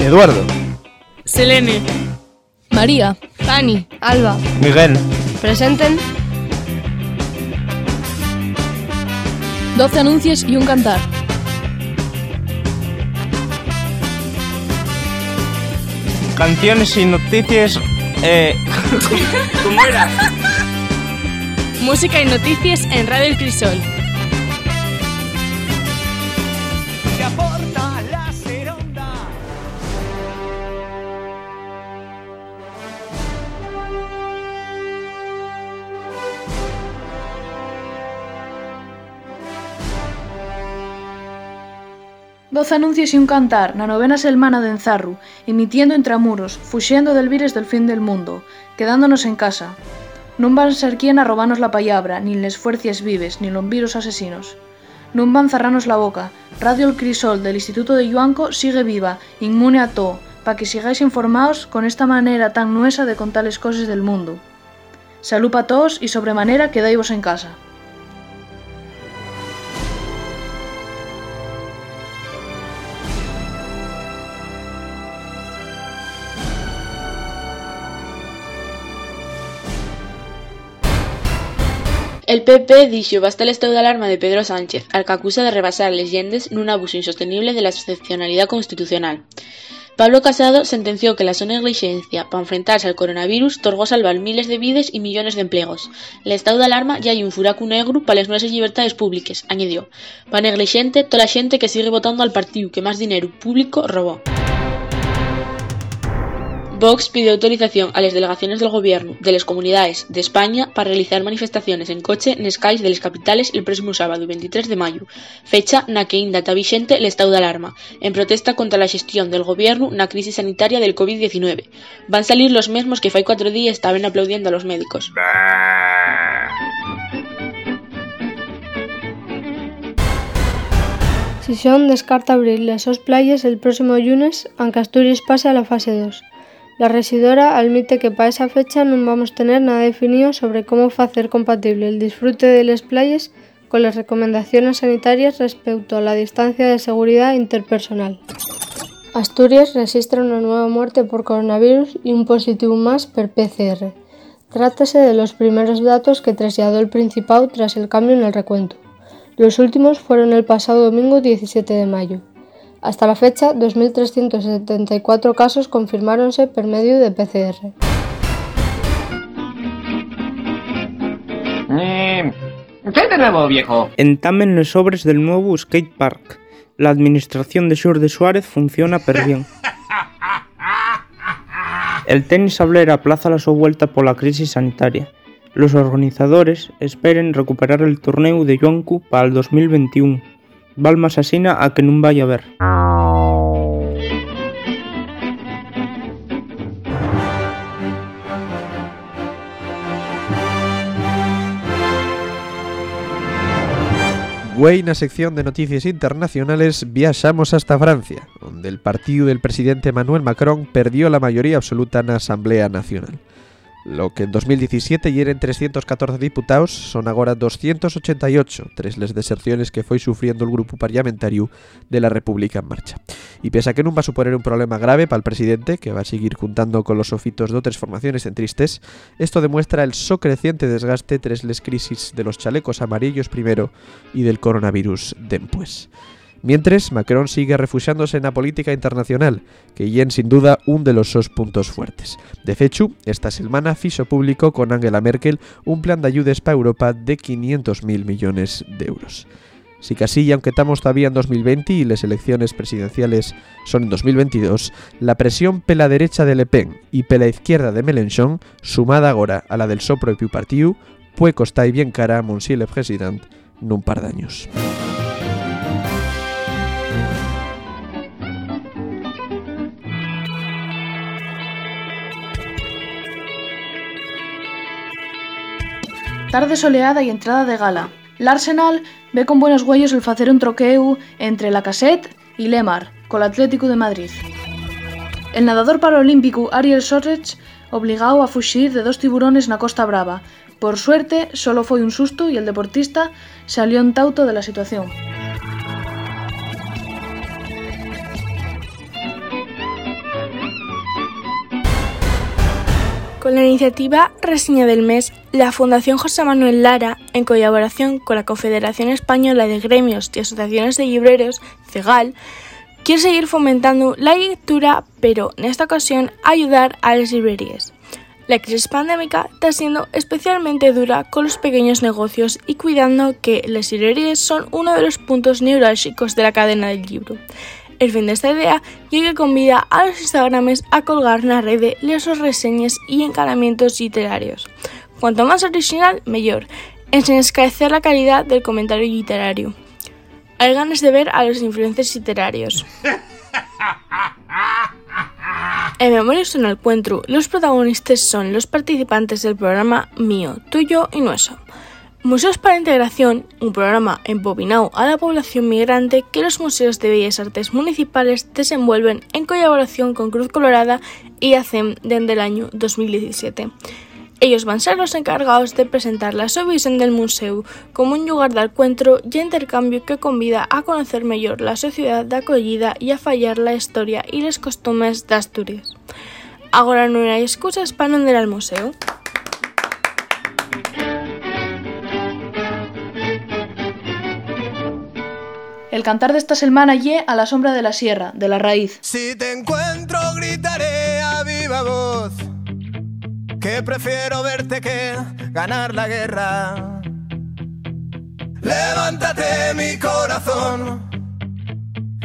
Eduardo. Selene. María. Fanny. Alba. Miguel. Presenten. 12 anuncios y un cantar. Canciones y noticias. Eh... ¿Cómo era? Música y noticias en Radio El Crisol. Doce anuncios y un cantar na novena semana de Enzarru, emitiendo intramuros, fuxiendo del vires del fin del mundo, quedándonos en casa. Non van ser quien a robanos la pallabra, nin les fuercias vives, nin los virus asesinos. Non van cerranos la boca. Radio El Crisol del Instituto de Yuanco sigue viva, inmune a todo, pa que sigáis informados con esta manera tan nuesa de contar les cosas del mundo. Salud pa todos y sobremanera quedaivos en casa. El PP dixo basta el estado de alarma de Pedro Sánchez, al que acusa de rebasar les llendes nun abuso insostenible de la excepcionalidad constitucional. Pablo Casado sentenció que la so negligencia para enfrentarse al coronavirus torgó salvar miles de vides y millones de empleos. El estado de alarma ya hay un furacu negro para les nuestras libertades públicas, añadió. Pa negligente toda la gente que sigue votando al partido que más dinero público robó. Vox pidió autorización a las delegaciones del gobierno de las comunidades de España para realizar manifestaciones en coche en calles de las capitales el próximo sábado 23 de mayo, fecha na que ainda está vigente el estado de alarma, en protesta contra la gestión del gobierno na crisis sanitaria del COVID-19. Van salir los mismos que fai cuatro días estaban aplaudiendo a los médicos. Sison descarta abrir las sos playas el próximo lunes, aunque Asturias pase a la fase 2. La residora admite que para esa fecha non vamos tener nada definido sobre cómo facer compatible el disfrute de las playas con las recomendaciones sanitarias respecto a la distancia de seguridad interpersonal. Asturias registra una nueva muerte por coronavirus y un positivo más per PCR. Trátase de los primeros datos que trasladó el Principado tras el cambio en el recuento. Los últimos fueron el pasado domingo 17 de mayo. Hasta la fecha, 2.374 casos confirmáronse por medio de PCR. Eh, ¿Qué de nuevo, viejo? Entamen los sobres del nuevo skate park. La administración de Sur de Suárez funciona per bien. El tenis Ablera aplaza la su vuelta por la crisis sanitaria. Los organizadores esperen recuperar el torneo de Yuancu para el 2021. Balma asesina a que non vaya a ver. Güey, sección de noticias internacionales viaxamos hasta Francia, donde el partido del presidente Emmanuel Macron perdió la mayoría absoluta en la Asamblea Nacional. Lo que en 2017 hieren 314 diputados son agora 288, tres les deserciones que foi sufriendo el grupo parlamentario de la República en marcha. Y pese a que non va a suponer un problema grave para el presidente, que va a seguir juntando con los sofitos de otras formaciones centristes, esto demuestra el so creciente desgaste tras les crisis de los chalecos amarillos primero y del coronavirus después. Mientras, Macron sigue refugiándose en la política internacional, que yen sin duda un de los sus puntos fuertes. De hecho, esta semana fiso público con Angela Merkel un plan de ayudas para Europa de 500.000 millones de euros. Si casi, y aunque estamos todavía en 2020 y las elecciones presidenciales son en 2022, la presión pela derecha de Le Pen y pela izquierda de Mélenchon, sumada ahora a la del so propio partido, puede costar bien cara a Monsieur le Président nun par d'años. Tarde soleada e entrada de gala. L'Arsenal ve con buenos huellos el facer un troqueu entre la Cassette y Lemar, col Atlético de Madrid. El nadador paralímpico Ariel Sorech obligado a fuxir de dos tiburones na Costa Brava. Por suerte, solo foi un susto e el deportista salió en tauto de la situación. Con la iniciativa Reseña del Mes, la Fundación José Manuel Lara, en colaboración con la Confederación Española de Gremios y Asociaciones de Libreros, CEGAL, quiere seguir fomentando la lectura, pero en esta ocasión ayudar a las librerías. La crisis pandémica está siendo especialmente dura con los pequeños negocios y cuidando que las librerías son uno de los puntos neurálgicos de la cadena del libro. El fin de esta idea llega con vida a los Instagrames a colgar en la red sus reseñas y encaramientos literarios. Cuanto más original, mejor, en escaecer la calidad del comentario literario. Hay ganas de ver a los influencers literarios. En Memorias en el Encuentro, los protagonistas son los participantes del programa Mío, Tuyo y Nuestro. Museos para Integración, un programa embobinado a la población migrante que los museos de bellas artes municipales desenvuelven en colaboración con Cruz Colorada y ACEM desde el año 2017. Ellos van a ser los encargados de presentar la su visión del museo como un lugar de encuentro y intercambio que convida a conocer mejor la sociedad de acogida y a fallar la historia y los costumes de Asturias. Ahora no hay excusas para no ir al museo. El cantar de esta semana ye a la sombra de la sierra, de la raíz. Si te encuentro gritaré a viva voz que prefiero verte que ganar la guerra. Levántate mi corazón,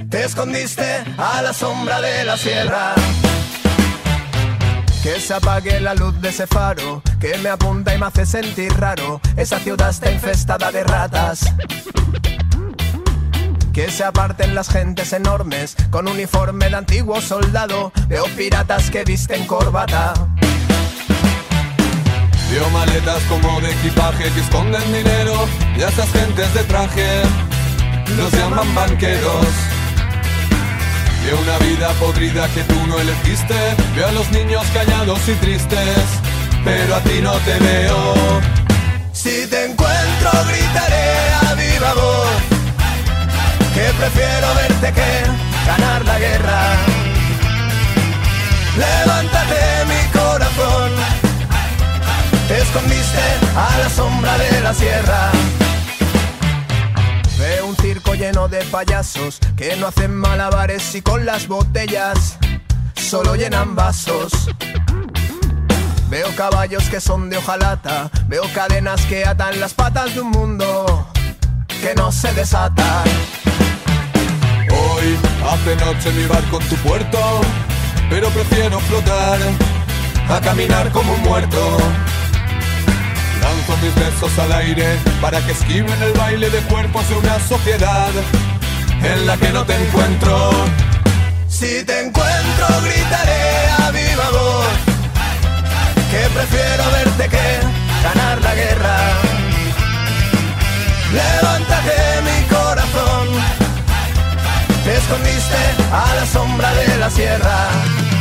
te escondiste a la sombra de la sierra. Que se apague la luz de ese faro que me apunta y me hace sentir raro. Esa ciudad está infestada de ratas. Que se aparten las gentes enormes con uniforme de antiguo soldado. Veo piratas que visten corbata. Veo maletas como de equipaje que esconden dinero y a esas gentes de traje los llaman banqueros. Veo una vida podrida que tú no elegiste, veo a los niños callados y tristes, pero a ti no te veo. Si te encuentro gritaré a viva voz que prefiero verte que ganar la guerra. Levántate mi corazón, te escondiste a la sombra de la sierra. Veo un circo lleno de payasos que no hacen malabares y con las botellas solo llenan vasos. Veo caballos que son de hojalata, veo cadenas que atan las patas de un mundo que no se desata. Hace noche mi barco en tu puerto, pero prefiero flotar a caminar como un muerto. Lanzo mis besos al aire para que esquiven el baile de cuerpos de una sociedad en la que no te encuentro. Si te encuentro gritaré a viva voz que prefiero verte que ganar la guerra. Levántate escondiste a la sombra de la sierra.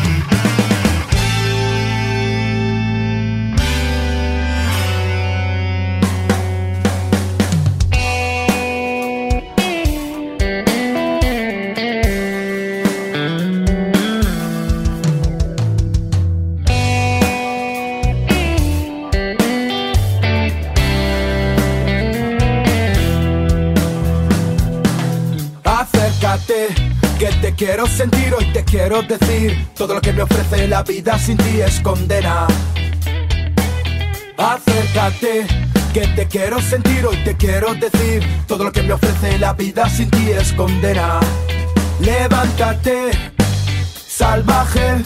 Quiero sentir, hoy te quiero decir Todo lo que me ofrece la vida sin ti es condena. Acércate, que te quiero sentir, hoy te quiero decir Todo lo que me ofrece la vida sin ti es condena. Levántate, salvaje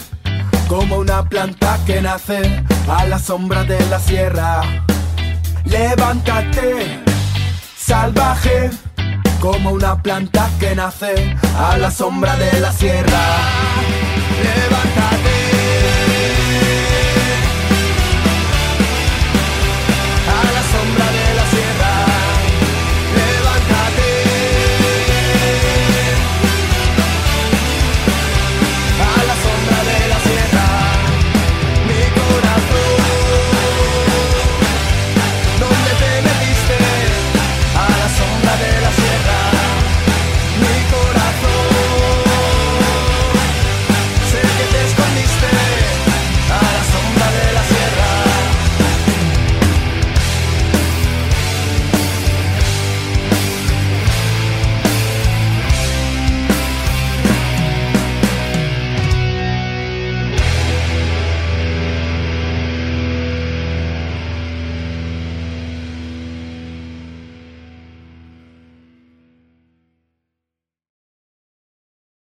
Como una planta que nace a la sombra de la sierra. Levántate, salvaje como una planta que nace a la sombra de la sierra.